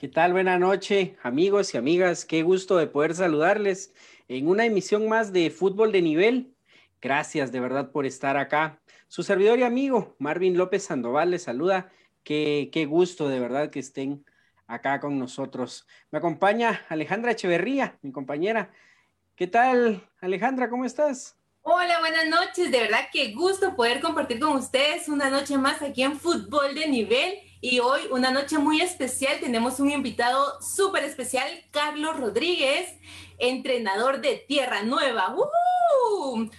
¿Qué tal? Buenas noches, amigos y amigas. Qué gusto de poder saludarles en una emisión más de Fútbol de Nivel. Gracias de verdad por estar acá. Su servidor y amigo Marvin López Sandoval les saluda. Qué, qué gusto de verdad que estén acá con nosotros. Me acompaña Alejandra Echeverría, mi compañera. ¿Qué tal, Alejandra? ¿Cómo estás? Hola, buenas noches. De verdad qué gusto poder compartir con ustedes una noche más aquí en Fútbol de Nivel. Y hoy, una noche muy especial, tenemos un invitado súper especial, Carlos Rodríguez, entrenador de Tierra Nueva.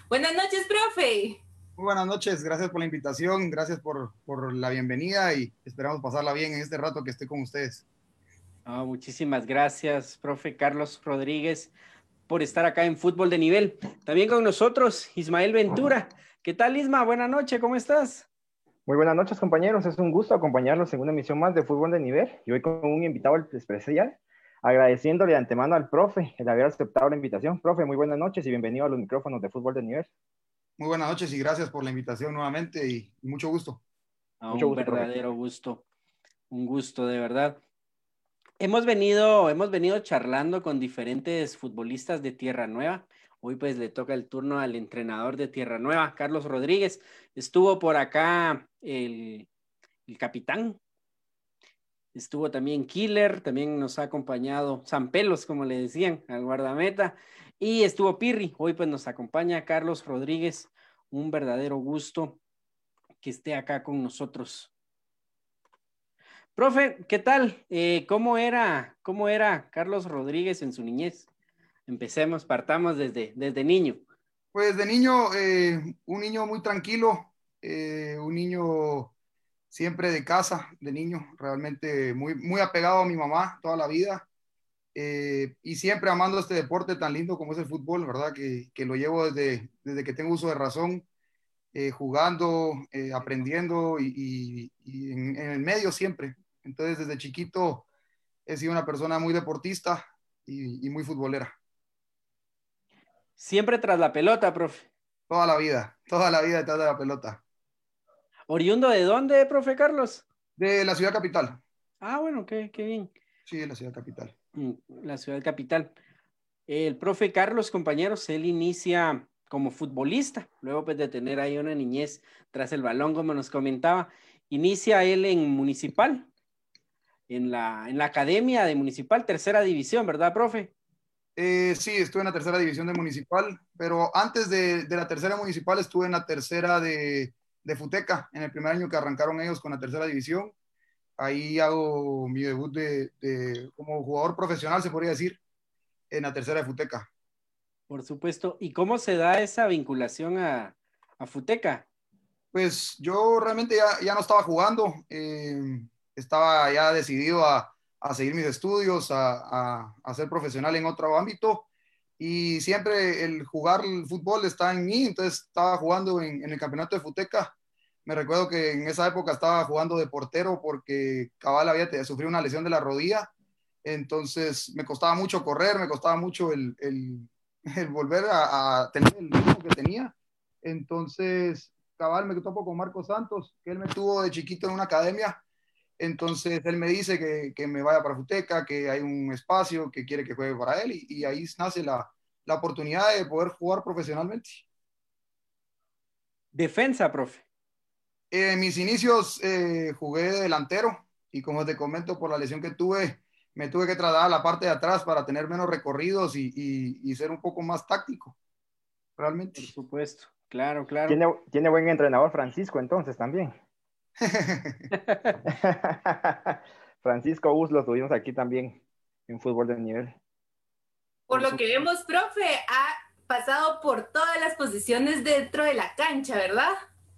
Buenas noches, profe. Muy buenas noches, gracias por la invitación, gracias por, por la bienvenida y esperamos pasarla bien en este rato que esté con ustedes. muchísimas gracias, profe Carlos Rodríguez por estar acá en Fútbol de Nivel. También con nosotros, Ismael Ventura. ¿Qué tal, Isma? Buenas noches, ¿cómo estás? Muy buenas noches, compañeros. Es un gusto acompañarlos en una emisión más de Fútbol de Nivel y hoy con un invitado especial, agradeciéndole de antemano al profe el haber aceptado la invitación. Profe, muy buenas noches y bienvenido a los micrófonos de Fútbol de Nivel. Muy buenas noches y gracias por la invitación nuevamente y, mucho gusto. mucho un verdadero gusto, un gusto de verdad. Hemos venido, hemos venido charlando con diferentes futbolistas de Tierra Nueva. Hoy pues le toca el turno al entrenador de Tierra Nueva, Carlos Rodríguez. Estuvo por acá el, capitán. Estuvo también Killer, también nos ha acompañado San Pelos, como le decían, al guardameta. Y estuvo Pirri. Hoy pues nos acompaña Carlos Rodríguez. Un verdadero gusto que esté acá con nosotros. Profe, ¿qué tal? Eh, ¿cómo, era, ¿Cómo era Carlos Rodríguez en su niñez? Empecemos, partamos desde, desde niño. Pues de niño, eh, un niño muy tranquilo, eh, un niño siempre de casa, de niño, realmente muy, muy apegado a mi mamá toda la vida y siempre amando este deporte tan lindo como es el fútbol, ¿verdad? Que, que lo llevo desde, desde que tengo uso de razón, jugando, aprendiendo y, y en, en, el medio siempre. Entonces, desde chiquito he sido una persona muy deportista y, muy futbolera. Siempre tras la pelota, profe. Toda la vida, toda la vida detrás de la pelota. ¿Oriundo de dónde, profe Carlos? De la ciudad capital. Ah, bueno, qué, qué bien. Sí, de la ciudad capital. Mm, la ciudad capital. El profe Carlos, compañeros, él inicia como futbolista, luego pues de tener ahí una niñez tras el balón, como nos comentaba, inicia él en municipal, en la, en la academia de Municipal, tercera división, ¿verdad, profe? Eh, sí, estuve en la tercera división de Municipal, pero antes de, de la tercera Municipal estuve en la tercera de, de, Futeca, en el primer año que arrancaron ellos con la tercera división. Ahí hago mi debut de, de, como jugador profesional, se podría decir, en la tercera de Futeca. Por supuesto. ¿Y cómo se da esa vinculación a, a Futeca? Pues yo realmente ya, ya no estaba jugando. Eh, estaba ya decidido a, a seguir mis estudios, a, a, ser profesional en otro ámbito. Y siempre el jugar el fútbol está en mí, entonces estaba jugando en, el campeonato de Futeca. Me recuerdo que en esa época estaba jugando de portero porque Cabal había sufrido una lesión de la rodilla. Entonces me costaba mucho correr, me costaba mucho el, el, volver a, tener el ritmo que tenía. Entonces, Cabal me topó con Marcos Santos, que él me tuvo de chiquito en una academia entonces él me dice que, que, me vaya para Futeca, que hay un espacio, que quiere que juegue para él y, y ahí nace la, la, oportunidad de poder jugar profesionalmente. Defensa, profe. En mis inicios eh, jugué de delantero y como te comento por la lesión que tuve, me tuve que trasladar a la parte de atrás para tener menos recorridos y, y, y ser un poco más táctico, realmente. Por supuesto, claro, claro. Tiene, tiene buen entrenador Francisco entonces también. Francisco Us lo tuvimos aquí también en fútbol de nivel. Por lo que vemos, profe, ha pasado por todas las posiciones dentro de la cancha, ¿verdad?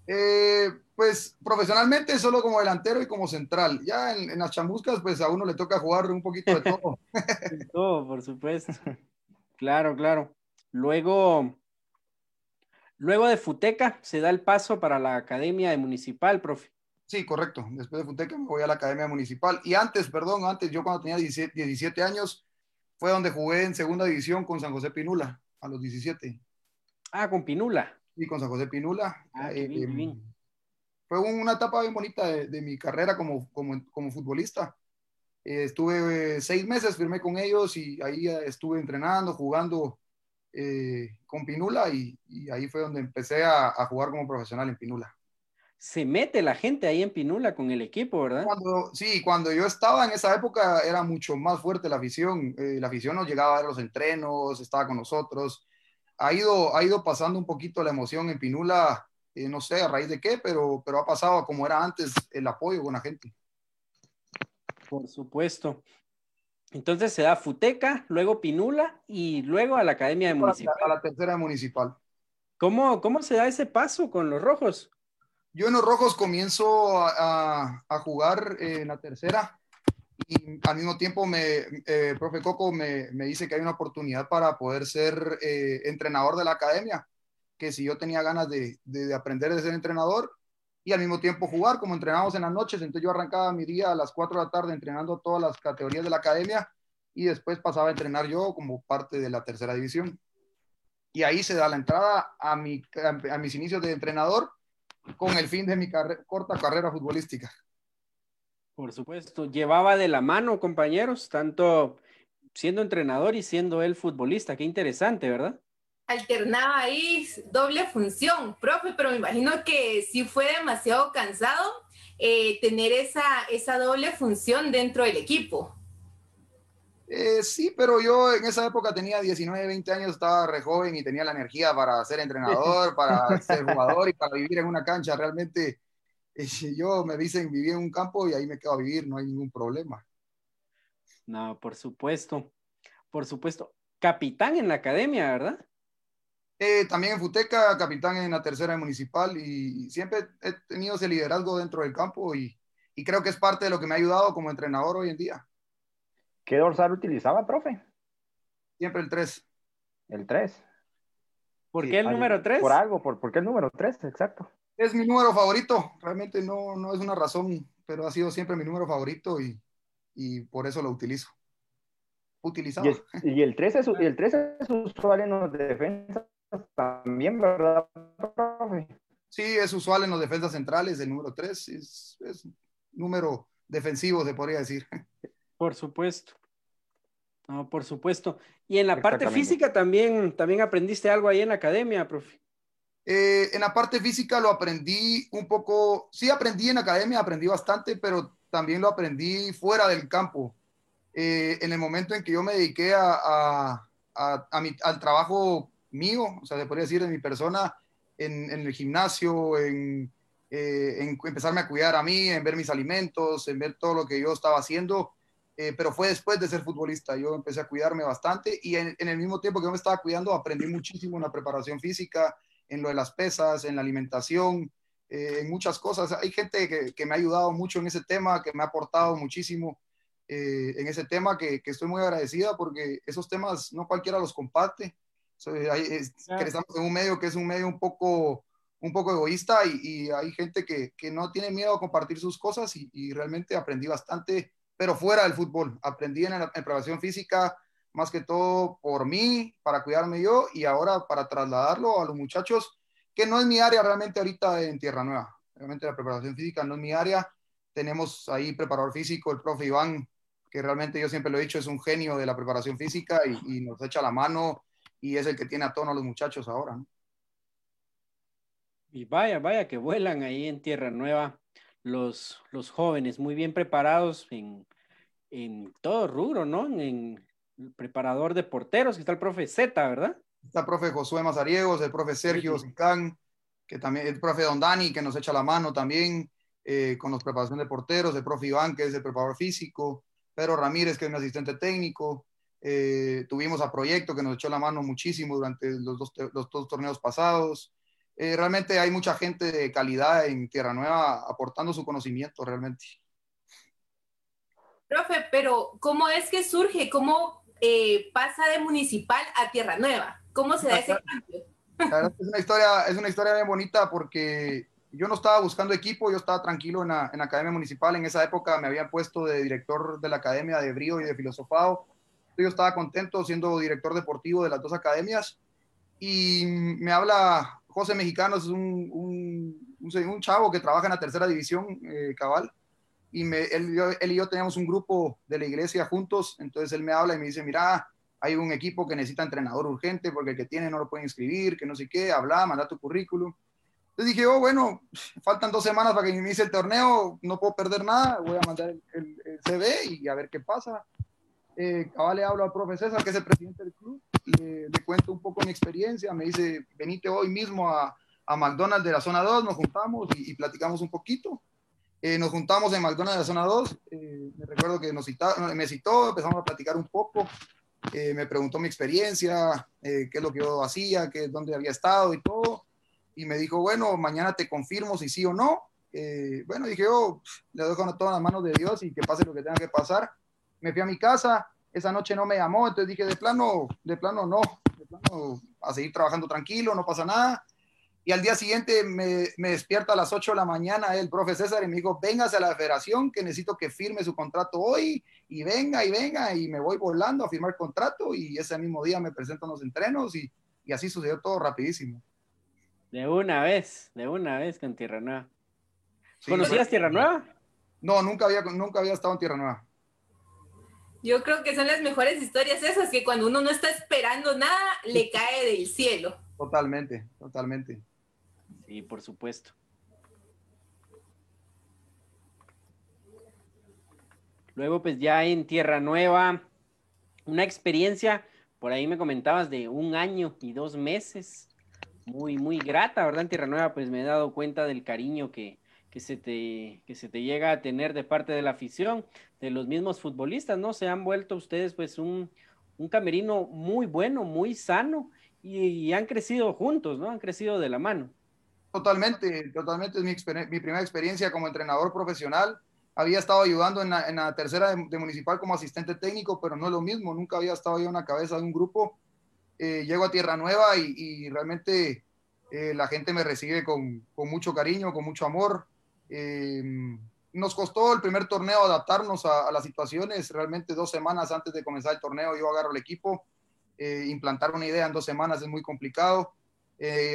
Eh, pues profesionalmente solo como delantero y como central. Ya en, en, las chambuscas, pues a uno le toca jugar un poquito de todo. de todo, por supuesto. Claro, claro. Luego, luego de Futeca se da el paso para la Academia de Municipal, profe. Sí, correcto. Después de Futeca me voy a la Academia Municipal. Y antes, perdón, antes, yo cuando tenía 17, 17 años, fue donde jugué en segunda división con San José Pinula, a los 17. Ah, con Pinula. Sí, con San José Pinula. Ah, eh, bien, bien. Fue una etapa bien bonita de, de mi carrera como, como, como, futbolista. Eh, estuve seis meses, firmé con ellos y ahí estuve entrenando, jugando con Pinula y, ahí fue donde empecé a, jugar como profesional en Pinula. Se mete la gente ahí en Pinula con el equipo, ¿verdad? sí, cuando yo estaba en esa época era mucho más fuerte la afición. la afición nos llegaba a ver los entrenos, estaba con nosotros. Ha ido, ha ido pasando un poquito la emoción en Pinula eh, no sé a raíz de qué, pero, pero ha pasado como era antes el apoyo con la gente. Por supuesto. Entonces se da Futeca, luego Pinula y luego a la Academia de Municipal. A la tercera municipal. ¿Cómo, ¿Cómo se da ese paso con los rojos? Yo en los rojos comienzo a, a, jugar en la tercera y al mismo tiempo me, eh, profe Coco me, me, dice que hay una oportunidad para poder ser eh, entrenador de la academia que si yo tenía ganas de, de, aprender de ser entrenador y al mismo tiempo jugar, como entrenábamos en las noches, entonces yo arrancaba mi día a las 4 de la tarde entrenando todas las categorías de la academia y después pasaba a entrenar yo como parte de la tercera división. Y ahí se da la entrada a, mi, a, mis inicios de entrenador con el fin de mi corta carrera futbolística. Por supuesto, llevaba de la mano, compañeros, tanto siendo entrenador y siendo él futbolista. Qué interesante, ¿verdad? alternaba ahí doble función, profe, pero me imagino que sí fue demasiado cansado eh, tener esa, esa doble función dentro del equipo. Eh, sí, pero yo en esa época tenía 19, 20 años, estaba re joven y tenía la energía para ser entrenador, para ser jugador y para vivir en una cancha. Realmente eh, yo me dicen vivir en un campo y ahí me quedo a vivir, no hay ningún problema. No, por supuesto, por supuesto. Capitán en la academia, ¿verdad? Eh, también en Futeca, capitán en la tercera municipal y siempre he tenido ese liderazgo dentro del campo y, creo que es parte de lo que me ha ayudado como entrenador hoy en día. ¿Qué dorsal utilizaba, profe? Siempre el 3. El 3. ¿Por qué el número 3? Por algo, por, ¿por qué el número 3? Exacto. Es mi número favorito, realmente no, no es una razón, pero ha sido siempre mi número favorito y, y por eso lo utilizo. Utilizado. Y, el 3 es, el 3 es usual en los defensas también, ¿verdad, profe? Sí, es usual en los defensas centrales, el número 3 es, es número defensivo, se podría decir. Por supuesto. No, por supuesto. Y en la parte física también, también aprendiste algo ahí en la academia, profe. Eh, en la parte física lo aprendí un poco, sí aprendí en academia, aprendí bastante, pero también lo aprendí fuera del campo. Eh, en el momento en que yo me dediqué a, a, a, a mi, al trabajo mío, o sea, se podría decir de mi persona, en, el gimnasio, en, eh, en, empezarme a cuidar a mí, en ver mis alimentos, en ver todo lo que yo estaba haciendo, eh, pero fue después de ser futbolista, yo empecé a cuidarme bastante y en, el mismo tiempo que yo me estaba cuidando, aprendí muchísimo en la preparación física, en lo de las pesas, en la alimentación, eh, en muchas cosas. Hay gente que, que, me ha ayudado mucho en ese tema, que me ha aportado muchísimo. en ese tema que, que, estoy muy agradecida porque esos temas no cualquiera los comparte estamos en un medio que es un medio un poco, un poco egoísta y, hay gente que, que, no tiene miedo a compartir sus cosas y, realmente aprendí bastante, pero fuera del fútbol. Aprendí en preparación física más que todo por mí, para cuidarme yo y ahora para trasladarlo a los muchachos, que no es mi área realmente ahorita en Tierra Nueva. Realmente la preparación física no es mi área. Tenemos ahí preparador físico, el profe Iván, que realmente yo siempre lo he dicho, es un genio de la preparación física y nos echa la mano y es el que tiene a tono a los muchachos ahora. Y vaya, vaya que vuelan ahí en Tierra Nueva los, los jóvenes, muy bien preparados en, en todo rubro, ¿no? En el preparador de porteros, que está el profe Z, ¿verdad? Está el profe Josué Mazariegos, el profe Sergio Sicán, que también, el profe Don Dani, que nos echa la mano también eh, con los preparación de porteros, el profe Iván, que es el preparador físico, Pedro Ramírez, que es mi asistente técnico, eh, tuvimos a Proyecto que nos echó la mano muchísimo durante los dos, los dos torneos pasados. Eh, realmente hay mucha gente de calidad en Tierra Nueva aportando su conocimiento realmente. Profe, pero ¿cómo es que surge? ¿Cómo eh, pasa de municipal a Tierra Nueva? ¿Cómo se da ese cambio? Es una historia, es una historia bien bonita porque yo no estaba buscando equipo, yo estaba tranquilo en la, en la Academia Municipal. En esa época me habían puesto de director de la Academia de Brío y de Filosofado yo estaba contento siendo director deportivo de las dos academias y me habla José Mexicano, es un, un, un, chavo que trabaja en la tercera división, eh, cabal, y me, él, y yo teníamos un grupo de la iglesia juntos, entonces él me habla y me dice, mira, hay un equipo que necesita entrenador urgente porque el que tiene no lo puede inscribir, que no sé qué, habla, manda tu currículum. Entonces dije, oh, bueno, faltan dos semanas para que inicie el torneo, no puedo perder nada, voy a mandar el, CV y a ver qué pasa. Eh, ahora le hablo al profe que es el presidente del club, le, le, cuento un poco mi experiencia, me dice, venite hoy mismo a, a McDonald's de la zona 2, nos juntamos y, platicamos un poquito. Eh, nos juntamos en McDonald's de la zona 2, eh, me recuerdo que nos citó, me citó, empezamos a platicar un poco, eh, me preguntó mi experiencia, qué es lo que yo hacía, qué, dónde había estado y todo y me dijo, bueno, mañana te confirmo si sí o no. Eh, bueno, dije, yo le dejo todas las manos de Dios y que pase lo que tenga que pasar. Me fui a mi casa, esa noche no me llamó, entonces dije, de plano, de plano no, de plano a seguir trabajando tranquilo, no pasa nada. Y al día siguiente me, me despierta a las 8 de la mañana el profe César y me dijo, véngase a la federación que necesito que firme su contrato hoy y venga y venga y me voy volando a firmar contrato y ese mismo día me presentan los entrenos y, y así sucedió todo rapidísimo. De una vez, de una vez con Tierra Nueva. ¿Conocías Tierra Nueva? No, nunca había, nunca había estado en Tierra Nueva. Yo creo que son las mejores historias esas, que cuando uno no está esperando nada, le cae del cielo. Totalmente, totalmente. Sí, por supuesto. Luego, pues ya en Tierra Nueva, una experiencia, por ahí me comentabas, de un año y dos meses muy, muy grata, ¿verdad? En Tierra Nueva, pues me he dado cuenta del cariño que, que, se te, que se te llega a tener de parte de la afición, de los mismos futbolistas, ¿no? Se han vuelto ustedes pues un, un camerino muy bueno, muy sano y, han crecido juntos, ¿no? Han crecido de la mano. Totalmente, totalmente es mi, mi primera experiencia como entrenador profesional. Había estado ayudando en la, en la tercera de, de, municipal como asistente técnico, pero no es lo mismo, nunca había estado yo en la cabeza de un grupo eh, llego a Tierra Nueva y, realmente eh, la gente me recibe con, mucho cariño, con mucho amor. Eh, nos costó el primer torneo adaptarnos a, las situaciones. Realmente dos semanas antes de comenzar el torneo yo agarro el equipo. implantar una idea en dos semanas es muy complicado.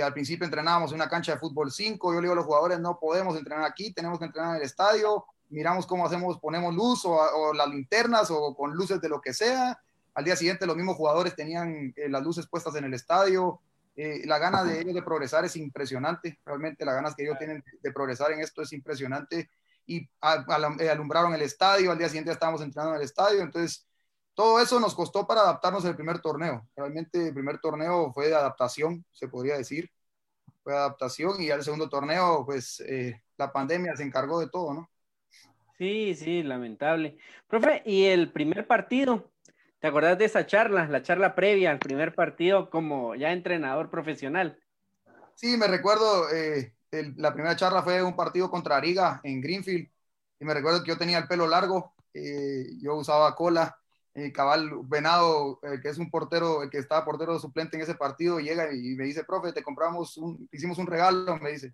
al principio entrenábamos en una cancha de fútbol 5. Yo le digo a los jugadores, no podemos entrenar aquí, tenemos que entrenar en el estadio. Miramos cómo hacemos, ponemos luz o, o las linternas o con luces de lo que sea al día siguiente los mismos jugadores tenían eh, las luces puestas en el estadio. Eh, la gana de ellos de progresar es impresionante, realmente la ganas que ellos tienen de progresar en esto es impresionante. Y eh, alumbraron el estadio, al día siguiente estábamos entrenando en el estadio, entonces todo eso nos costó para adaptarnos al primer torneo. Realmente el primer torneo fue de adaptación, se podría decir. Fue de adaptación y al segundo torneo, pues la pandemia se encargó de todo, ¿no? Sí, sí, lamentable. Profe, ¿y el primer partido? ¿Te acordás de esa charla, la charla previa al primer partido como ya entrenador profesional? Sí, me recuerdo, eh, la primera charla fue un partido contra Ariga en Greenfield y me recuerdo que yo tenía el pelo largo, eh, yo usaba cola, eh, Cabal Venado, que es un portero, que estaba portero suplente en ese partido, llega y me dice, profe, te compramos, un, hicimos un regalo, me dice,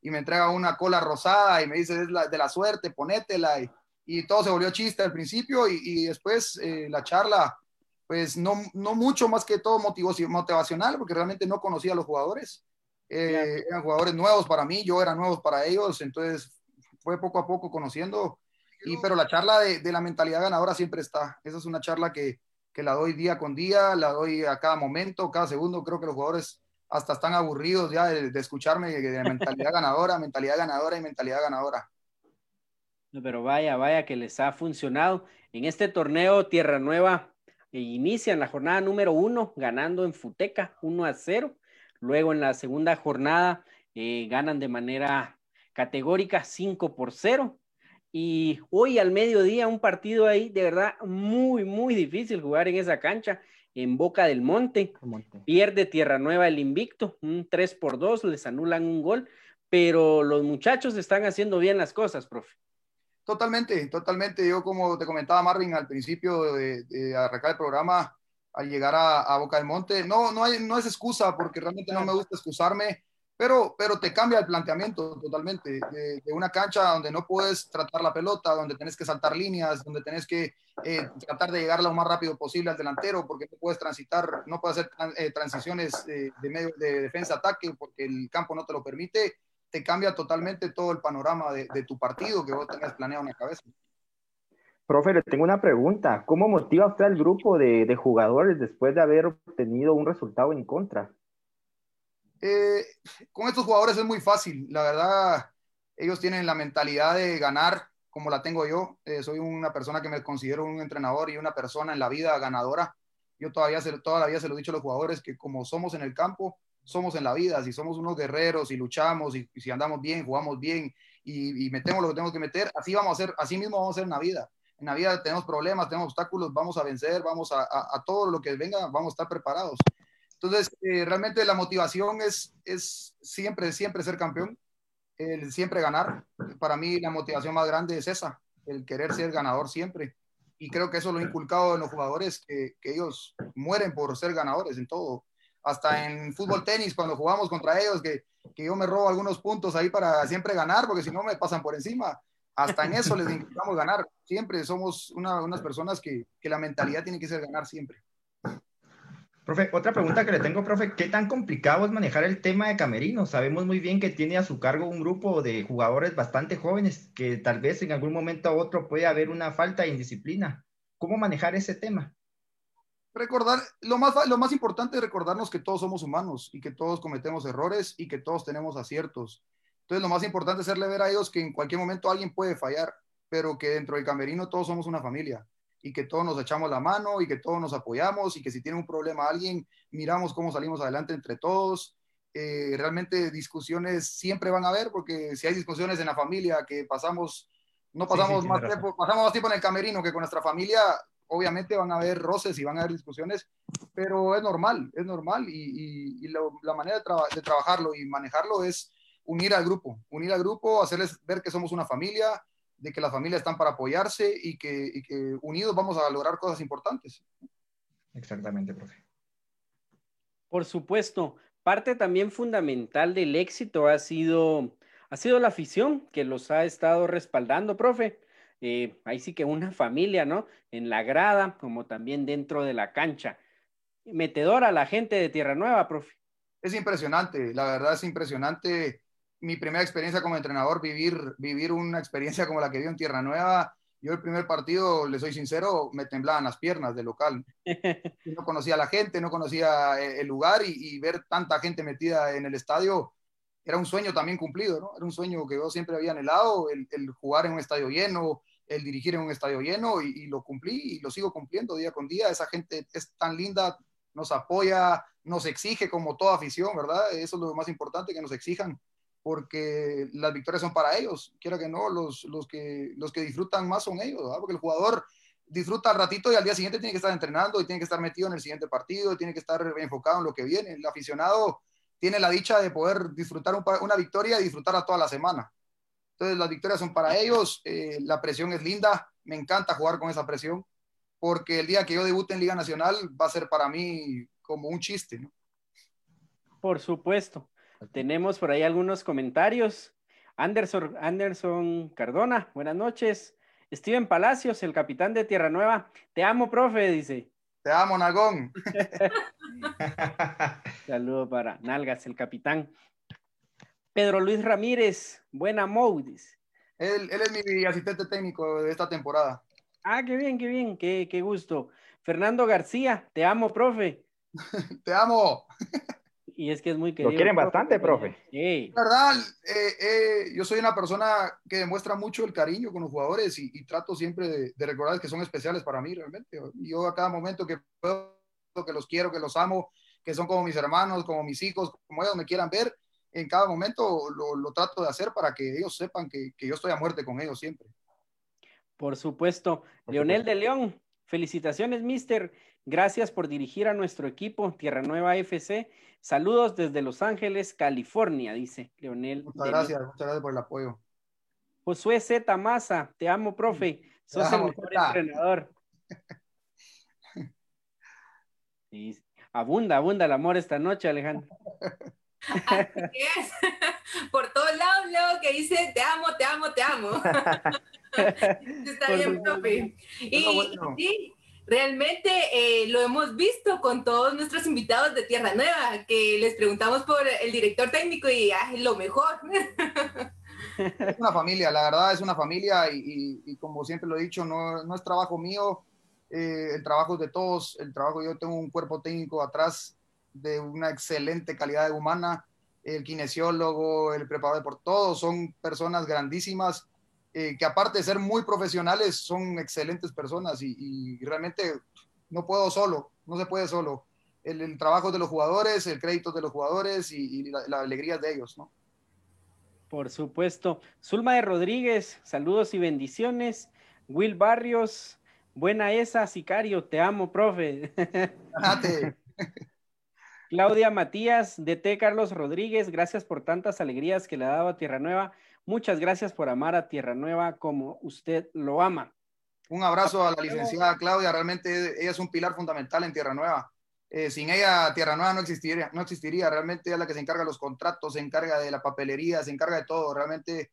y me entrega una cola rosada y me dice, es la, de la suerte, ponétela. Y, y todo se volvió chiste al principio y, y después eh, la charla, pues no, no mucho más que todo motivacional, porque realmente no conocía a los jugadores. Eh, eran jugadores nuevos para mí, yo era nuevo para ellos, entonces fue poco a poco conociendo. Y, pero la charla de, de la mentalidad ganadora siempre está. Esa es una charla que, que la doy día con día, la doy a cada momento, cada segundo. Creo que los jugadores hasta están aburridos ya de, de escucharme de mentalidad ganadora, mentalidad ganadora y mentalidad ganadora. Pero vaya, vaya que les ha funcionado. En este torneo Tierra Nueva eh, inician la jornada número uno ganando en Futeca 1 a 0. Luego en la segunda jornada eh, ganan de manera categórica 5 por 0. Y hoy al mediodía un partido ahí de verdad muy, muy difícil jugar en esa cancha en Boca del Monte. Monte. Pierde Tierra Nueva el invicto, un 3 por 2, les anulan un gol, pero los muchachos están haciendo bien las cosas, profe. Totalmente, totalmente. Yo, como te comentaba Marvin al principio de, arrancar el programa, al llegar a, Boca del Monte, no, no, hay, no es excusa, porque realmente no me gusta excusarme, pero, pero te cambia el planteamiento totalmente. De, una cancha donde no puedes tratar la pelota, donde tienes que saltar líneas, donde tienes que eh, tratar de llegar lo más rápido posible al delantero, porque no puedes transitar, no puedes hacer eh, transiciones de, medio, de defensa-ataque, porque el campo no te lo permite te cambia totalmente todo el panorama de, tu partido que vos tengas planeado en la cabeza. Profe, le tengo una pregunta. ¿Cómo motiva usted al grupo de, de jugadores después de haber obtenido un resultado en contra? Eh, con estos jugadores es muy fácil. La verdad, ellos tienen la mentalidad de ganar como la tengo yo. Eh, soy una persona que me considero un entrenador y una persona en la vida ganadora. Yo todavía se, toda la vida se lo he dicho a los jugadores que como somos en el campo, somos en la vida. Si somos unos guerreros y luchamos y, si andamos bien, jugamos bien y, metemos lo que tenemos que meter, así vamos a hacer, así mismo vamos a hacer en la vida. En la vida tenemos problemas, tenemos obstáculos, vamos a vencer, vamos a, a, todo lo que venga, vamos a estar preparados. Entonces, eh, realmente la motivación es, es siempre, siempre ser campeón, el siempre ganar. Para mí la motivación más grande es esa, el querer ser ganador siempre. Y creo que eso lo he inculcado en los jugadores, que, que ellos mueren por ser ganadores en todo. Hasta en fútbol tenis, cuando jugamos contra ellos, que, que yo me robo algunos puntos ahí para siempre ganar, porque si no me pasan por encima. Hasta en eso les intentamos ganar. Siempre somos una, unas personas que, que la mentalidad tiene que ser ganar siempre. Profe, otra pregunta que le tengo, profe, ¿qué tan complicado es manejar el tema de Camerino? Sabemos muy bien que tiene a su cargo un grupo de jugadores bastante jóvenes, que tal vez en algún momento u otro puede haber una falta de indisciplina. ¿Cómo manejar ese tema? Recordar, lo más, lo más importante es recordarnos que todos somos humanos y que todos cometemos errores y que todos tenemos aciertos. Entonces, lo más importante es hacerle ver a ellos que en cualquier momento alguien puede fallar, pero que dentro del camerino todos somos una familia y que todos nos echamos la mano y que todos nos apoyamos y que si tiene un problema alguien, miramos cómo salimos adelante entre todos. Eh, realmente discusiones siempre van a haber porque si hay discusiones en la familia que pasamos, no pasamos, más tiempo, pasamos más tiempo en el camerino que con nuestra familia, obviamente van a haber roces y van a haber discusiones, pero es normal, es normal y, y, la manera de, de trabajarlo y manejarlo es unir al grupo, unir al grupo, hacerles ver que somos una familia, de que las familias están para apoyarse y que, unidos vamos a lograr cosas importantes. Exactamente, profe. Por supuesto, parte también fundamental del éxito ha sido, ha sido la afición que los ha estado respaldando, profe. Eh, ahí sí que una familia, ¿no? En la grada, como también dentro de la cancha. Metedora la gente de Tierra Nueva, profe. Es impresionante, la verdad es impresionante mi primera experiencia como entrenador, vivir, vivir una experiencia como la que vi en Tierra Nueva. Yo el primer partido, le soy sincero, me temblaban las piernas de local. No conocía a la gente, no conocía eh, el lugar y, ver tanta gente metida en el estadio era un sueño también cumplido, ¿no? Era un sueño que yo siempre había anhelado, el, jugar en un estadio lleno, el dirigir en un estadio lleno y, lo cumplí y lo sigo cumpliendo día con día. Esa gente es tan linda, nos apoya, nos exige como toda afición, ¿verdad? Eso es lo más importante, que nos exijan porque las victorias son para ellos, quiera que no, los, los, que, los que disfrutan más son ellos, porque el jugador disfruta al ratito y al día siguiente tiene que estar entrenando y tiene que estar metido en el siguiente partido, tiene que estar enfocado en lo que viene. El aficionado tiene la dicha de poder disfrutar una victoria y disfrutarla toda la semana. Entonces las victorias son para ellos, eh, la presión es linda, me encanta jugar con esa presión, porque el día que yo debute en Liga Nacional va a ser para mí como un chiste. ¿no? Por supuesto. Tenemos por ahí algunos comentarios. Anderson, Anderson Cardona, buenas noches. Steven Palacios, el capitán de Tierra Nueva. Te amo, profe, dice. Te amo, Nagón. Saludo para Nalgas, el capitán. Pedro Luis Ramírez, buena Moudis. Él, él, es mi asistente técnico de esta temporada. Ah, qué bien, qué bien, qué, qué gusto. Fernando García, te amo, profe. te amo y es que es muy querido. Lo quieren bastante, profe. Sí. La verdad, eh, eh, yo soy una persona que demuestra mucho el cariño con los jugadores y, trato siempre de, recordar que son especiales para mí realmente. Yo a cada momento que puedo, que los quiero, que los amo, que son como mis hermanos, como mis hijos, como ellos me quieran ver, en cada momento lo, trato de hacer para que ellos sepan que, que, yo estoy a muerte con ellos siempre. Por supuesto. Leonel de León, felicitaciones, mister. Gracias por dirigir a nuestro equipo Tierra Nueva FC Saludos desde Los Ángeles, California, dice Leonel. Muchas gracias, muchas gracias por el apoyo. Josué Z. Maza, te amo, profe. Sos el mejor entrenador. abunda, abunda el amor esta noche, Alejandro. Así es. Por todos lados luego que dice te amo, te amo, te amo. Está bien, profe. Y, Realmente eh, lo hemos visto con todos nuestros invitados de Tierra Nueva, que les preguntamos por el director técnico y es lo mejor. Es una familia, la verdad es una familia y, como siempre lo he dicho, no, no es trabajo mío, eh, el trabajo es de todos, el trabajo, yo tengo un cuerpo técnico atrás de una excelente calidad humana, el kinesiólogo, el preparador por todos son personas grandísimas eh, que aparte de ser muy profesionales son excelentes personas y, realmente no puedo solo, no se puede solo. El, trabajo de los jugadores, el crédito de los jugadores y, la, la alegría de ellos, ¿no? Por supuesto. Zulma de Rodríguez, saludos y bendiciones. Will Barrios, buena esa, Sicario, te amo, profe. Claudia Matías, DT Carlos Rodríguez, gracias por tantas alegrías que le ha dado a Tierra Nueva. Muchas gracias por amar a Tierra Nueva como usted lo ama. Un abrazo a la licenciada Claudia, realmente ella es un pilar fundamental en Tierra Nueva. Eh, sin ella Tierra Nueva no existiría, no existiría. Realmente es la que se encarga de los contratos, se encarga de la papelería, se encarga de todo. Realmente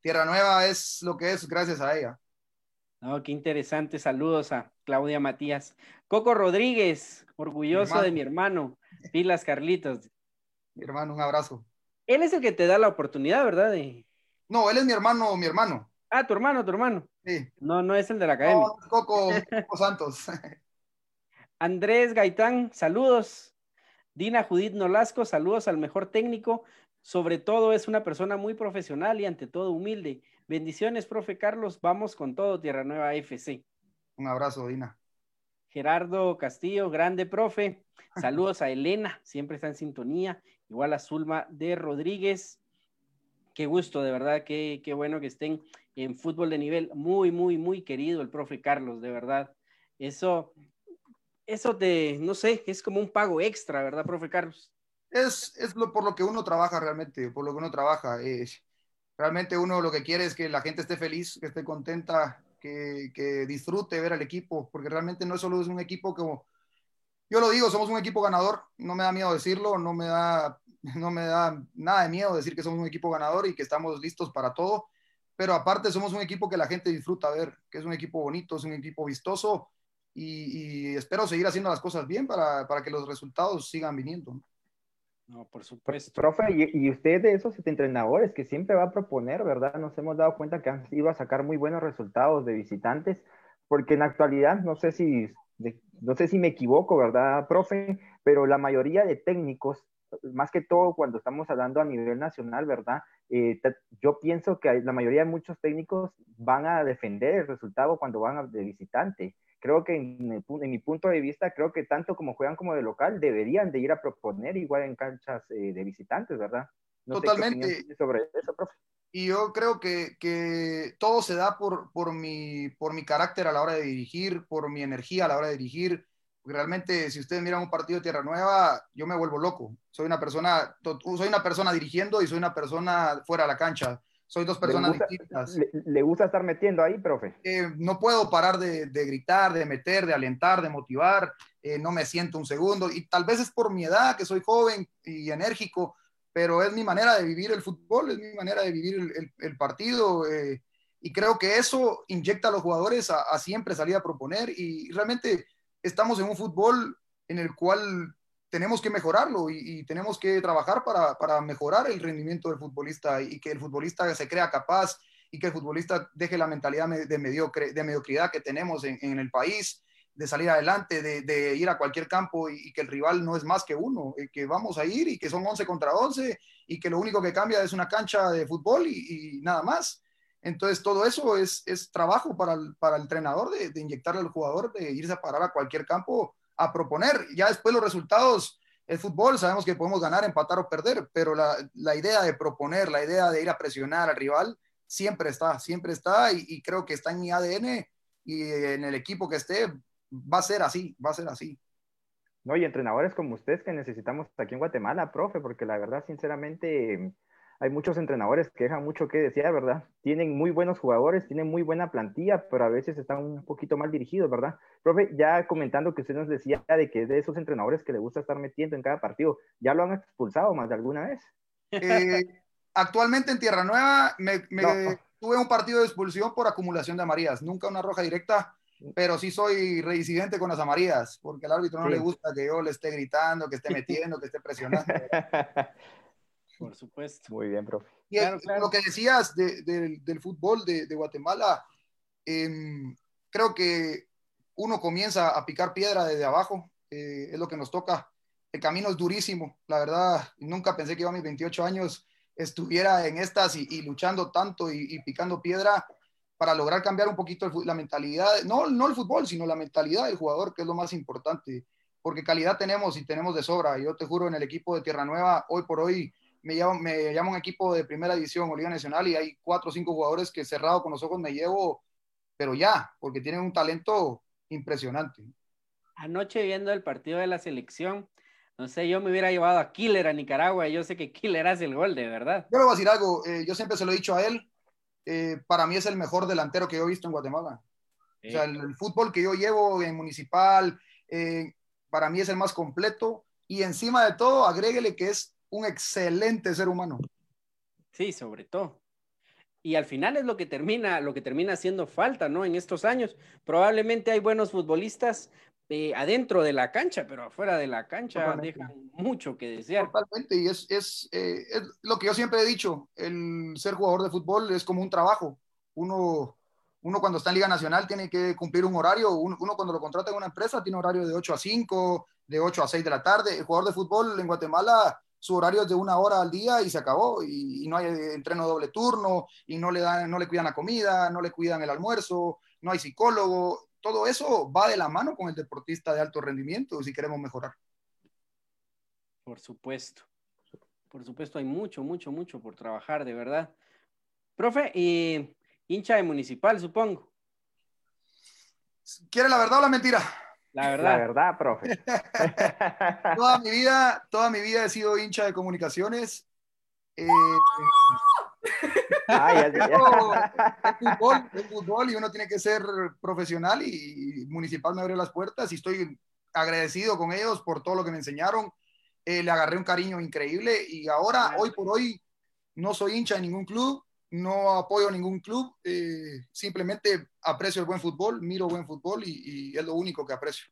Tierra Nueva es lo que es gracias a ella. Oh, qué interesante. Saludos a Claudia Matías. Coco Rodríguez, orgulloso de mi hermano. Pilas Carlitos. Mi hermano, un abrazo. Él es el que te da la oportunidad, ¿verdad? No, él es mi hermano, mi hermano. Ah, tu hermano, tu hermano. Sí. No, no es el de la academia. No, Coco, Coco Santos. Andrés Gaitán, saludos. Dina Judith Nolasco, saludos al mejor técnico. Sobre todo es una persona muy profesional y ante todo humilde. Bendiciones, profe Carlos. Vamos con todo, Tierra Nueva FC. Un abrazo, Dina. Gerardo Castillo, grande profe. Saludos a Elena, siempre está en sintonía. Igual a Zulma de Rodríguez. Qué gusto, de verdad, qué, qué bueno que estén en fútbol de nivel. Muy, muy, muy querido el profe Carlos, de verdad. Eso eso te, no sé, es como un pago extra, ¿verdad, profe Carlos? Es, es lo, por lo que uno trabaja realmente, por lo que uno trabaja. realmente uno lo que quiere es que la gente esté feliz, que esté contenta, que, que disfrute ver al equipo, porque realmente no solo es un equipo como, yo lo digo, somos un equipo ganador, no me da miedo decirlo, no me da, no me da nada de miedo decir que somos un equipo ganador y que estamos listos para todo, pero aparte somos un equipo que la gente disfruta ver, que es un equipo bonito, es un equipo vistoso y, espero seguir haciendo las cosas bien para, para que los resultados sigan viniendo. No, por supuesto. Profe, y, usted de esos entrenadores que siempre va a proponer, ¿verdad? Nos hemos dado cuenta que han ido a sacar muy buenos resultados de visitantes, porque en la actualidad, no sé si, no sé si me equivoco, ¿verdad, profe? Pero la mayoría de técnicos, más que todo cuando estamos hablando a nivel nacional, ¿verdad? Eh, yo pienso que la mayoría de muchos técnicos van a defender el resultado cuando van de visitante creo que en, mi punto de vista, creo que tanto como juegan como de local, deberían de ir a proponer igual en canchas eh, de visitantes, ¿verdad? Totalmente. sobre eso, profe. Y yo creo que, que, todo se da por, por, mi, por mi carácter a la hora de dirigir, por mi energía a la hora de dirigir. Realmente, si ustedes miran un partido de Tierra Nueva, yo me vuelvo loco. Soy una persona, soy una persona dirigiendo y soy una persona fuera de la cancha soy dos personas distintas. Le, gusta estar metiendo ahí, profe? Eh, no puedo parar de, gritar, de meter, de alentar, de motivar. Eh, no me siento un segundo. Y tal vez es por mi edad, que soy joven y enérgico, pero es mi manera de vivir el fútbol, es mi manera de vivir el, partido. Eh, y creo que eso inyecta a los jugadores a, a siempre salir a proponer. Y realmente estamos en un fútbol en el cual tenemos que mejorarlo y, tenemos que trabajar para, mejorar el rendimiento del futbolista y que el futbolista se crea capaz y que el futbolista deje la mentalidad de, mediocridad que tenemos en, el país, de salir adelante, de, ir a cualquier campo y, que el rival no es más que uno, que vamos a ir y que son 11 contra 11 y que lo único que cambia es una cancha de fútbol y, nada más. Entonces, todo eso es, trabajo para el, para el entrenador de, de inyectarle al jugador, de irse a parar a cualquier campo a proponer. Ya después los resultados, el fútbol, sabemos que podemos ganar, empatar o perder, pero la, la idea de proponer, la idea de ir a presionar al rival, siempre está, siempre está y, y, creo que está en mi ADN y en el equipo que esté, va a ser así, va a ser así. No, y entrenadores como ustedes que necesitamos aquí en Guatemala, profe, porque la verdad, sinceramente, hay muchos entrenadores que dejan mucho que decir, ¿verdad? Tienen muy buenos jugadores, tienen muy buena plantilla, pero a veces están un poquito mal dirigidos, ¿verdad? Profe, ya comentando que usted nos decía de que de esos entrenadores que le gusta estar metiendo en cada partido, ¿ya lo han expulsado más de alguna vez? Eh, actualmente en Tierra Nueva me, tuve un partido de expulsión por acumulación de amarillas, nunca una roja directa. pero sí soy reincidente con las amarillas, porque al árbitro no le gusta que yo le esté gritando, que esté metiendo, que esté presionando. Por supuesto. Muy bien, profe. Y lo que decías del fútbol de, Guatemala, em, creo que uno comienza a picar piedra desde abajo, eh, es lo que nos toca. El camino es durísimo, la verdad, nunca pensé que yo a mis 28 años estuviera en estas y, luchando tanto y, picando piedra para lograr cambiar un poquito la mentalidad, no, no el fútbol, sino la mentalidad del jugador, que es lo más importante, porque calidad tenemos y tenemos de sobra. Yo te juro, en el equipo de Tierra Nueva, hoy por hoy, me llamo, me llamo un equipo de primera división o Liga Nacional y hay cuatro o cinco jugadores que cerrado con los ojos me llevo, pero ya, porque tienen un talento impresionante. Anoche viendo el partido de la selección, no sé, yo me hubiera llevado a Killer a Nicaragua. Yo sé que Killer hace el gol, de verdad. Yo le voy a decir algo. Eh, yo siempre se lo he dicho a él. Eh, para mí es el mejor delantero que yo he visto en Guatemala. O sea, el, fútbol que yo llevo en Municipal, eh, para mí es el más completo. Y encima de todo, agréguele que es un excelente ser humano. Sí, sobre todo. Y al final es lo que termina, lo que termina haciendo falta, ¿no? En estos años. Probablemente hay buenos futbolistas, adentro de la cancha, pero afuera de la cancha dejan mucho que desear. Totalmente, y es, es, eh, es, lo que yo siempre he dicho, el ser jugador de fútbol es como un trabajo. Uno, uno cuando está en Liga Nacional tiene que cumplir un horario, uno, cuando lo contrata en una empresa tiene horario de 8 a 5, de 8 a 6 de la tarde. El jugador de fútbol en Guatemala su horario es de una hora al día y se acabó y, no hay entreno doble turno y no le dan no le cuidan la comida no le cuidan el almuerzo no hay psicólogo todo eso va de la mano con el deportista de alto rendimiento si queremos mejorar. Por supuesto. Por supuesto, hay mucho, mucho, mucho por trabajar, de verdad. Profe, y hincha de municipal, supongo. ¿Quiere la verdad o la mentira? La verdad. La verdad, profe. toda mi vida, toda mi vida he sido hincha de comunicaciones. Eh, es, fútbol, y uno tiene que ser profesional y, Municipal me abrió las puertas y estoy agradecido con ellos por todo lo que me enseñaron. Eh, le agarré un cariño increíble y ahora, hoy por hoy, no soy hincha de ningún club, no apoyo a ningún club, eh, simplemente aprecio el buen fútbol, miro buen fútbol y, es lo único que aprecio.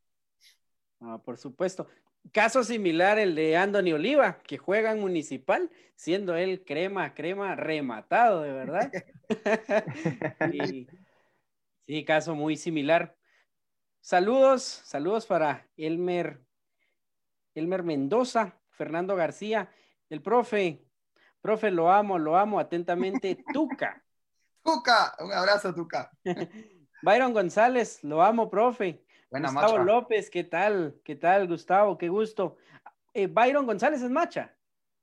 Ah, por supuesto. Caso similar el de Anthony Oliva, que juega en Municipal, siendo él crema, crema, rematado, de verdad. sí, caso muy similar. Saludos, saludos para Elmer, Elmer Mendoza, Fernando García, el profe, profe, lo amo, lo amo atentamente, Tuca. Tuca, un abrazo, Tuca. Byron González, lo amo, profe. Gustavo López, ¿qué tal? ¿Qué tal, Gustavo? Qué gusto. Eh, Byron González es macha.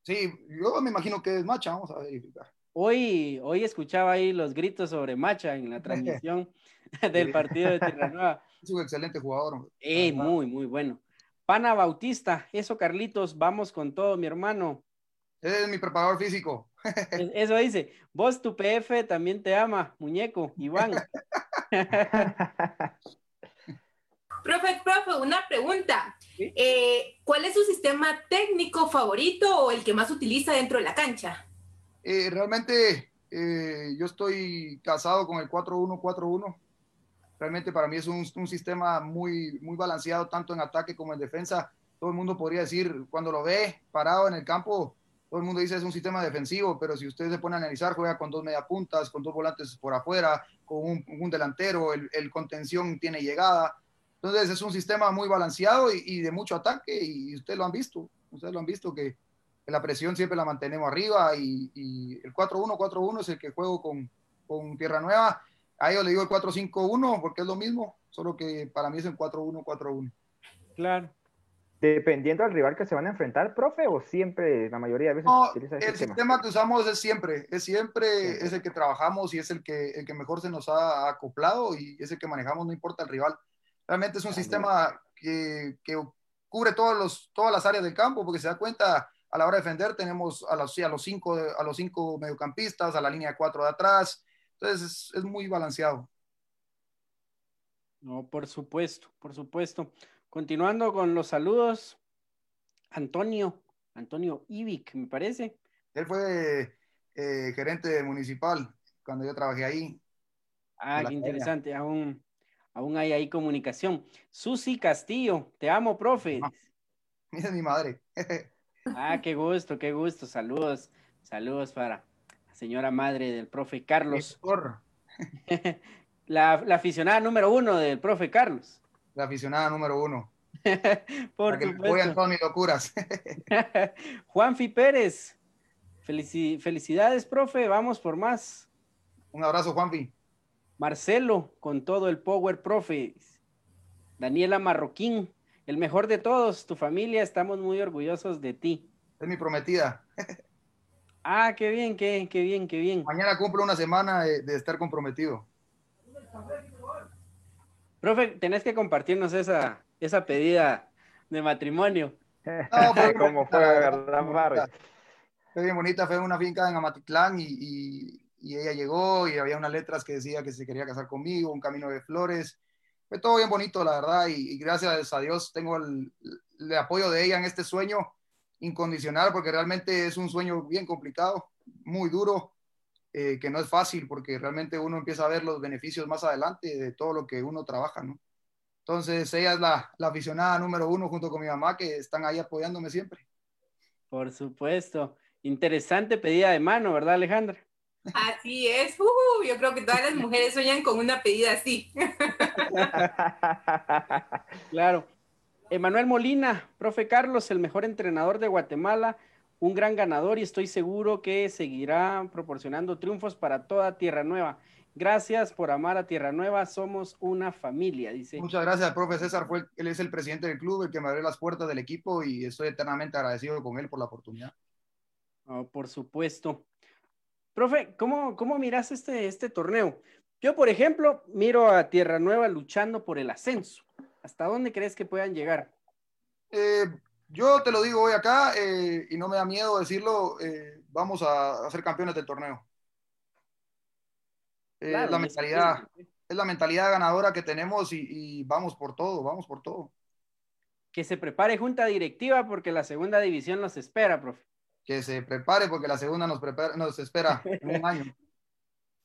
Sí, yo me imagino que es macha, vamos a verificar. Hoy, hoy escuchaba ahí los gritos sobre macha en la transmisión del partido de Tierra Nueva. Es un excelente jugador. Eh, muy, muy bueno. Pana Bautista, eso Carlitos, vamos con todo, mi hermano. Es mi preparador físico. Eso dice, vos tu PF también te ama, muñeco, Iván. Profe, profe, una pregunta. Eh, ¿Cuál es su sistema técnico favorito o el que más utiliza dentro de la cancha? Eh, realmente eh, yo estoy casado con el 4-1-4-1. Realmente para mí es un, un, sistema muy, muy balanceado tanto en ataque como en defensa. Todo el mundo podría decir, cuando lo ve parado en el campo, todo el mundo dice es un sistema defensivo, pero si usted se pone a analizar, juega con dos mediapuntas, con dos volantes por afuera, con un, un delantero, el, el, contención tiene llegada. Entonces es un sistema muy balanceado y, de mucho ataque y ustedes lo han visto, ustedes lo han visto que, la presión siempre la mantenemos arriba y, el 4-1-4-1 es el que juego con, con Tierra Nueva. A ellos le digo el 4-5-1 porque es lo mismo, solo que para mí es el 4-1-4-1. Claro. Dependiendo del rival que se van a enfrentar, profe, o siempre, la mayoría de veces no, El sistema. que usamos es siempre, es siempre, es el que trabajamos y es el que, el que mejor se nos ha acoplado y es el que manejamos, no importa el rival. Realmente es un sistema que, que, cubre todos los, todas las áreas del campo, porque se da cuenta, a la hora de defender tenemos a los, a los, cinco, a los cinco mediocampistas, a la línea de cuatro de atrás. Entonces es, es muy balanceado. No, por supuesto, por supuesto. Continuando con los saludos, Antonio, Antonio Ivic, me parece. Él fue eh, gerente municipal cuando yo trabajé ahí. Ah, qué interesante, aún, aún hay ahí comunicación. Susi Castillo, te amo, profe. Mira mi madre. ah, qué gusto, qué gusto. Saludos, saludos para la señora madre del profe Carlos. la, la aficionada número uno del profe Carlos. La aficionada número uno. Por voy a todas mis locuras. Juanfi Pérez, felicidades, profe, vamos por más. Un abrazo, Juanfi. Marcelo, con todo el power, profe. Daniela Marroquín, el mejor de todos, tu familia, estamos muy orgullosos de ti. Es mi prometida. ah, qué bien, qué, qué bien, qué bien. Mañana cumplo una semana de, de estar comprometido. Profe, tenés que compartirnos esa, esa pedida de matrimonio. No, fue como fue, ¿verdad, Fue bien bonita, fue en una finca en Amatitlán y, y, ella llegó y había unas letras que decía que se quería casar conmigo, un camino de flores. Fue todo bien bonito, la verdad, y, gracias a Dios tengo el, el, apoyo de ella en este sueño incondicional, porque realmente es un sueño bien complicado, muy duro, eh, que no es fácil, porque realmente uno empieza a ver los beneficios más adelante de todo lo que uno trabaja, ¿no? Entonces, ella es la, la, aficionada número uno junto con mi mamá que están ahí apoyándome siempre. Por supuesto. Interesante pedida de mano, ¿verdad, Alejandra? Así es. Uh, yo creo que todas las mujeres sueñan con una pedida así. claro. Emanuel Molina, profe Carlos, el mejor entrenador de Guatemala, un gran ganador y estoy seguro que seguirá proporcionando triunfos para toda Tierra Nueva. Gracias por amar a Tierra Nueva, somos una familia, dice. Muchas gracias, profe César, fue, él es el presidente del club, el que me abrió las puertas del equipo y estoy eternamente agradecido con él por la oportunidad. Oh, por supuesto. Profe, ¿cómo, cómo miras este, este torneo? Yo, por ejemplo, miro a Tierra Nueva luchando por el ascenso. ¿Hasta dónde crees que puedan llegar? Eh, yo te lo digo hoy acá eh, y no me da miedo decirlo, eh, vamos a, a ser campeones del torneo. Eh, la mentalidad, es, la mentalidad ganadora que tenemos y, vamos por todo, vamos por todo. Que se prepare junta directiva porque la segunda división nos espera, profe. Que se prepare porque la segunda nos, nos espera en un año.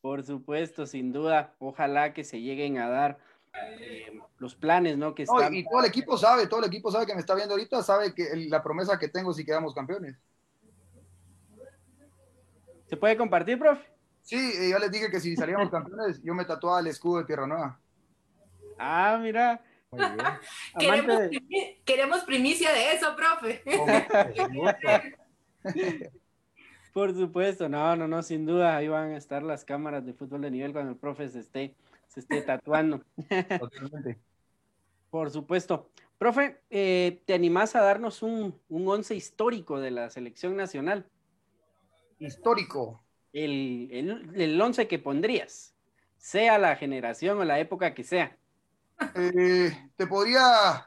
Por supuesto, sin duda. Ojalá que se lleguen a dar eh, los planes, ¿no? Que están... y todo el equipo sabe, todo el equipo sabe que me está viendo ahorita, sabe que la promesa que tengo si quedamos campeones. ¿Se puede compartir, profe? Sí, eh, yo les dije que si salíamos campeones, yo me tatuaba el escudo de Tierra Nueva. Ah, mira. queremos, primicia de eso, profe. Por supuesto, no, no, no, sin duda, ahí van a estar las cámaras de fútbol de nivel cuando el profe se esté, se esté tatuando. Por supuesto. Profe, eh, ¿te animás a darnos un, un once histórico de la selección nacional? Histórico el, el, el once que pondrías, sea la generación o la época que sea. Eh, te podría,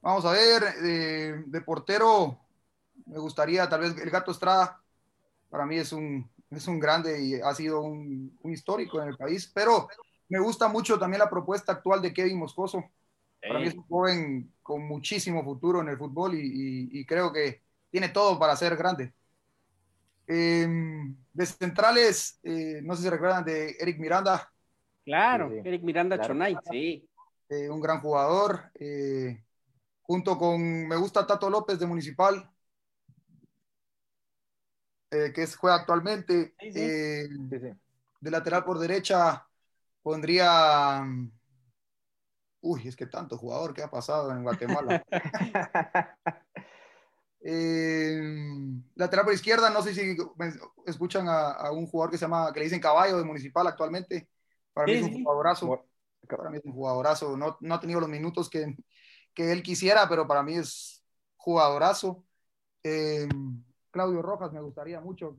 vamos a ver, de, de, portero, me gustaría tal vez el Gato Estrada, para mí es un, es un grande y ha sido un, un histórico en el país, pero me gusta mucho también la propuesta actual de Kevin Moscoso. Para mí es un joven con muchísimo futuro en el fútbol y, y, y creo que tiene todo para ser grande. Eh, de centrales, eh, no sé si recuerdan de Eric Miranda. Claro, Eric Miranda Chonay, sí. Eh, un gran jugador. Eh, junto con, me gusta Tato López de Municipal, que es, juega actualmente. de lateral por derecha pondría. Uy, es que tanto jugador que ha pasado en Guatemala. Eh, lateral por izquierda, no sé si escuchan a, un jugador que se llama, que le dicen caballo de Municipal actualmente. Para mí es un jugadorazo. Para mí es un jugadorazo. No, no ha tenido los minutos que, que, él quisiera, pero para mí es jugadorazo. Eh, Claudio Rojas me gustaría mucho.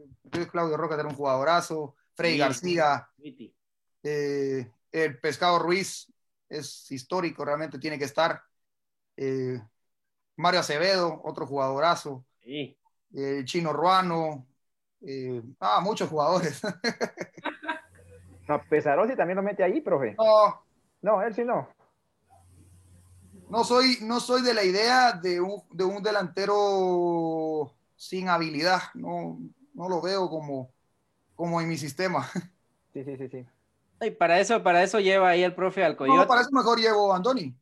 Claudio Rojas era un jugadorazo. Freddy García. Eh, el Pescado Ruiz es histórico, realmente tiene que estar. Eh, Mario Acevedo, otro jugadorazo. Sí. Eh, Chino Ruano. Eh, ah, muchos jugadores. no, Pesarosi también lo mete ahí, profe. No. No, él sí no. No soy, no soy de la idea de un, de un delantero sin habilidad. No, no lo veo como, como en mi sistema. Sí, sí, sí, sí. Y para eso, para eso lleva ahí el profe al coyote. No, para eso mejor llevo a Andoni.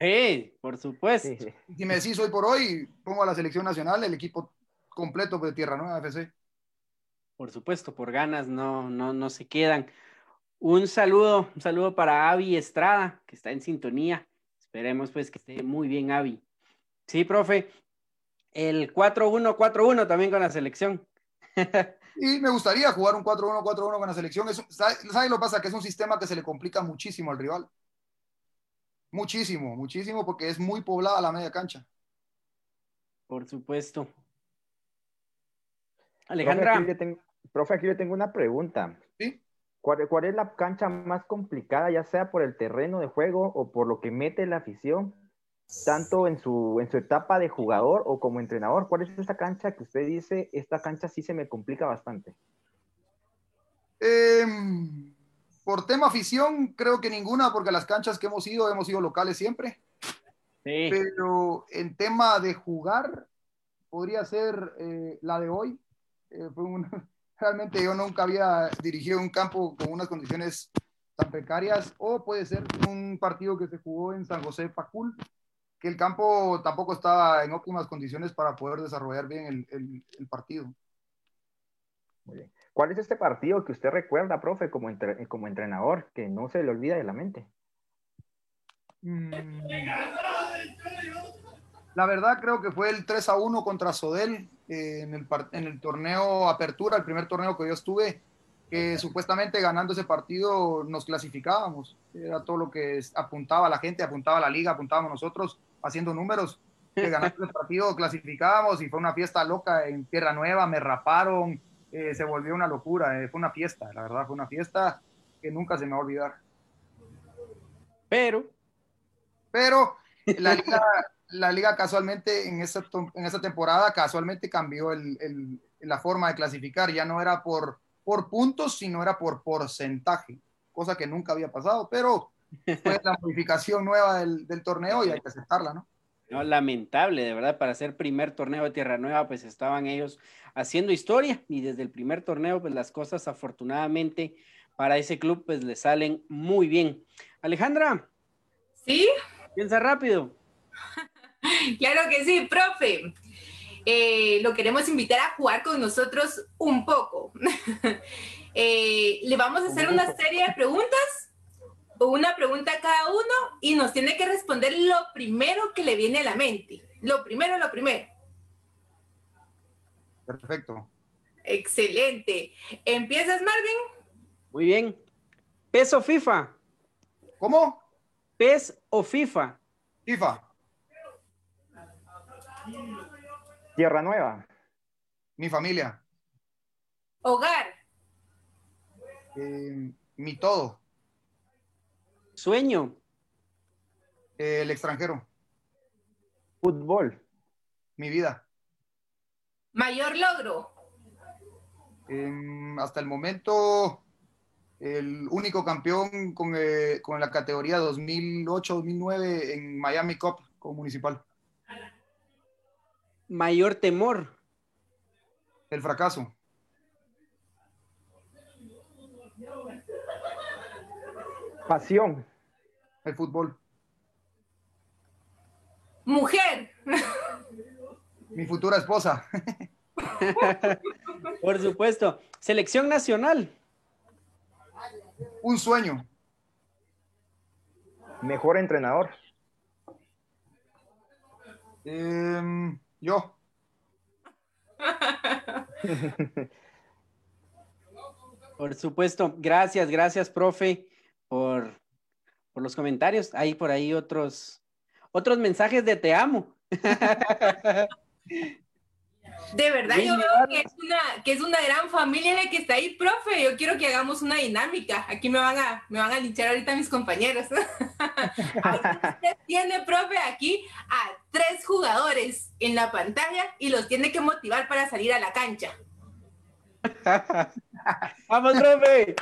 Sí, por supuesto. Si me decís hoy por hoy, pongo a la selección nacional, el equipo completo de Tierra Nueva FC. Por supuesto, por ganas no, no, no se quedan. Un saludo, un saludo para Avi Estrada, que está en sintonía. Esperemos pues que esté muy bien, Avi. Sí, profe. El 4-1-4-1 también con la selección. y me gustaría jugar un 4-1-4-1 con la selección. ¿Sabes lo que pasa? Que es un sistema que se le complica muchísimo al rival. Muchísimo, muchísimo, porque es muy poblada la media cancha. Por supuesto. Alejandra. Profe, aquí le tengo, una pregunta. ¿Sí? ¿Cuál, ¿Cuál, es la cancha más complicada, ya sea por el terreno de juego o por lo que mete la afición, tanto en su, en su etapa de jugador o como entrenador? ¿Cuál es esa cancha que usted dice, esta cancha sí se me complica bastante? Eh, por tema afición, creo que ninguna, porque las canchas que hemos ido, hemos ido locales siempre. Sí. Pero en tema de jugar, podría ser eh, la de hoy. Eh, realmente yo nunca había dirigido un campo con unas condiciones tan precarias. O puede ser un partido que se jugó en San José Pacul, que el campo tampoco estaba en óptimas condiciones para poder desarrollar bien el, el partido. Muy bien. ¿Cuál es este partido que usted recuerda, profe, como, como entrenador, que no se le olvida de la mente? Mm. La verdad creo que fue el 3 a 1 contra Sodel eh, en, el, en el torneo Apertura, el primer torneo que yo estuve, que supuestamente ganando ese partido nos clasificábamos. Era todo lo que apuntaba la gente, apuntaba la liga, apuntábamos nosotros haciendo números. Que ganando ese partido clasificábamos y fue una fiesta loca en Tierra Nueva, me raparon, eh, se volvió una locura, eh, fue una fiesta, la verdad, fue una fiesta que nunca se me va a olvidar. Pero, pero la liga, la liga casualmente en esa, en temporada casualmente cambió el, el, la forma de clasificar, ya no era por, por puntos, sino era por porcentaje, cosa que nunca había pasado, pero fue la modificación nueva del, del torneo y hay que aceptarla, ¿no? No, lamentable, de verdad, para ser primer torneo de Tierra Nueva, pues estaban ellos haciendo historia y desde el primer torneo, pues las cosas afortunadamente para ese club, pues le salen muy bien. Alejandra. ¿Sí? Piensa rápido. claro que sí, profe. Eh, lo queremos invitar a jugar con nosotros un poco. Eh, le vamos a hacer una serie de preguntas una pregunta a cada uno y nos tiene que responder lo primero que le viene a la mente. Lo primero, lo primero. Perfecto. Excelente. ¿Empiezas, Marvin? Muy bien. ¿PES o FIFA? ¿Cómo? ¿PES o FIFA? FIFA. Tierra Nueva. Mi familia. Hogar. Eh, mi todo. Sueño. el extranjero. Fútbol. Mi vida. Mayor logro. Em, hasta el momento, el único campeón con, eh, con la categoría 2008-2009 en Miami Cup como municipal. Mayor temor. El fracaso. Pasión. El fútbol. Mujer. Mi futura esposa. Por supuesto. Selección nacional. Un sueño. Mejor entrenador. Em, yo. Por supuesto. Gracias, gracias, profe por, los comentarios. Hay por ahí otros, otros mensajes de te amo. De verdad, yo veo que es, una, que es una gran familia la que está ahí, profe. Yo quiero que hagamos una dinámica. Aquí me van a, me van a linchar ahorita mis compañeros. Usted tiene, profe, aquí a tres jugadores en la pantalla y los tiene que motivar para salir a la cancha. Vamos, profe.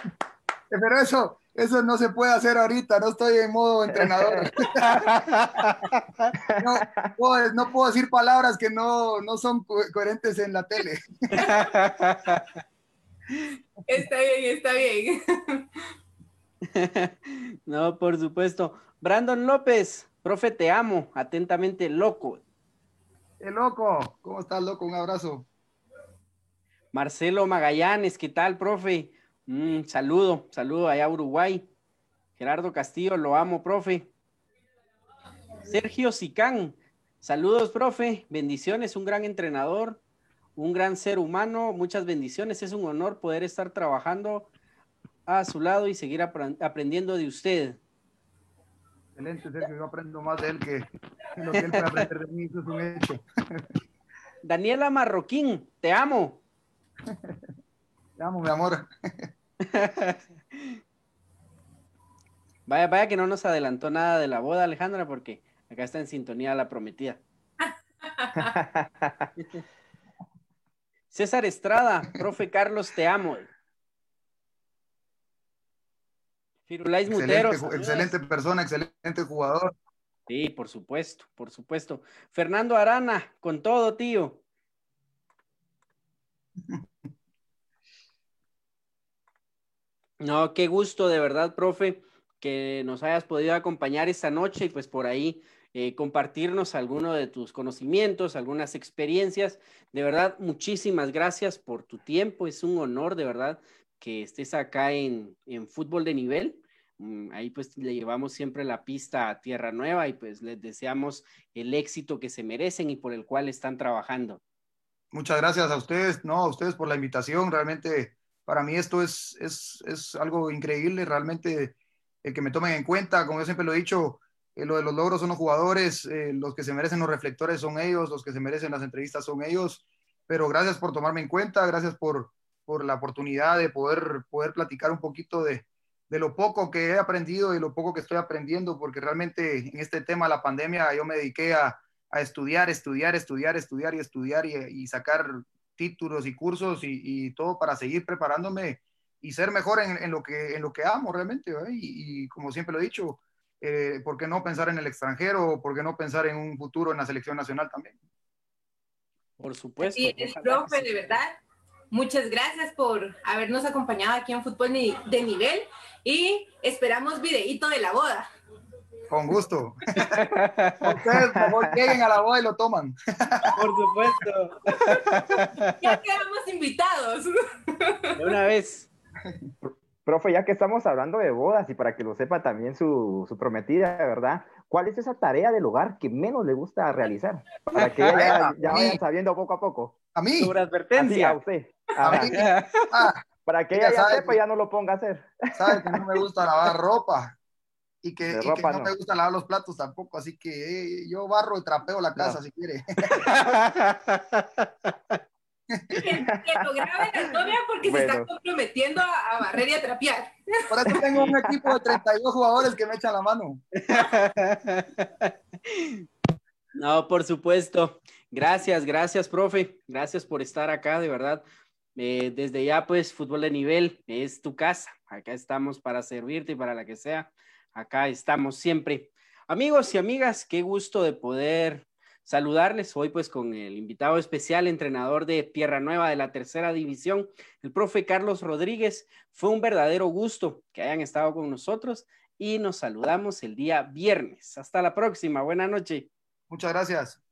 Pero eso, eso no se puede hacer ahorita, no estoy en modo entrenador. no, puedo, decir palabras que no, son coherentes en la tele. Está bien, está bien. no, por supuesto. Brandon López, profe, te amo. Atentamente, loco. ¡Eh, loco! ¿Cómo estás, loco? Un abrazo. Marcelo Magallanes, ¿qué tal, profe? Mm, saludo, saludo allá a Uruguay. Gerardo Castillo, lo amo, profe. Sergio Sicán, saludos, profe. Bendiciones, un gran entrenador, un gran ser humano. Muchas bendiciones. Es un honor poder estar trabajando a su lado y seguir aprendiendo de usted. Excelente, Sergio. Yo aprendo más de él que, lo que él puede aprender de mí. Eso es un hecho. Daniela Marroquín, te amo. Te amo, mi amor. vaya, vaya que no nos adelantó nada de la boda, Alejandra, porque acá está en sintonía la prometida. César Estrada, profe Carlos, te amo. Firulais excelente, Excelente persona, excelente jugador. Sí, por supuesto, por supuesto. Fernando Arana, con todo, tío. No, qué gusto de verdad, profe, que nos hayas podido acompañar esta noche y pues por ahí eh, compartirnos algunos de tus conocimientos, algunas experiencias. De verdad, muchísimas gracias por tu tiempo. Es un honor, de verdad, que estés acá en, en fútbol de nivel. Mm, ahí pues le llevamos siempre la pista a Tierra Nueva y pues les deseamos el éxito que se merecen y por el cual están trabajando. Muchas gracias a ustedes, no, a ustedes por la invitación. Realmente para mí esto es, es, es algo increíble, realmente el que me tomen en cuenta, como yo siempre lo he dicho, eh, lo de los logros son los jugadores, eh, los que se merecen los reflectores son ellos, los que se merecen las entrevistas son ellos, pero gracias por tomarme en cuenta, gracias por, por la oportunidad de poder, poder platicar un poquito de, de lo poco que he aprendido y lo poco que estoy aprendiendo, porque realmente en este tema, la pandemia, yo me dediqué a, a estudiar, estudiar, estudiar, estudiar y estudiar y, y sacar títulos y cursos y, y, todo para seguir preparándome y ser mejor en, en lo, que, en lo que amo realmente. Y, y, como siempre lo he dicho, eh, ¿por qué no pensar en el extranjero? ¿Por qué no pensar en un futuro en la selección nacional también? Por supuesto. Y el profe, de verdad, Muchas gracias por habernos acompañado aquí en Fútbol de Nivel y esperamos videíto de la boda. Con gusto. Ustedes, lleguen a la boda y lo toman. Por supuesto. Ya quedamos invitados. De una vez. Profe, ya que estamos hablando de bodas y para que lo sepa también su, su prometida, ¿verdad? ¿Cuál es esa tarea del hogar que menos le gusta realizar? Para que ya, ya vayan sabiendo poco a poco. A mí. Sobre advertencia. a usted. Ah, para que ella ya sepa, ya no lo ponga a hacer. Sabes que no me gusta lavar ropa y que, y que no, me gusta lavar los platos tampoco, así que eh, yo barro y trapeo la casa si quiere. que, lo grabe la novia porque se está comprometiendo a, a, barrer y a trapear. Por eso tengo un equipo de 32 jugadores que me echan la mano. No, por supuesto. Gracias, gracias, profe. Gracias por estar acá, de verdad. Eh, desde ya, pues, fútbol de nivel es tu casa. Acá estamos para servirte y para la que sea. Acá estamos siempre. Amigos y amigas, qué gusto de poder saludarles hoy, pues, con el invitado especial, entrenador de Tierra Nueva de la tercera división, el profe Carlos Rodríguez. Fue un verdadero gusto que hayan estado con nosotros y nos saludamos el día viernes. Hasta la próxima. Buenas noches. Muchas gracias.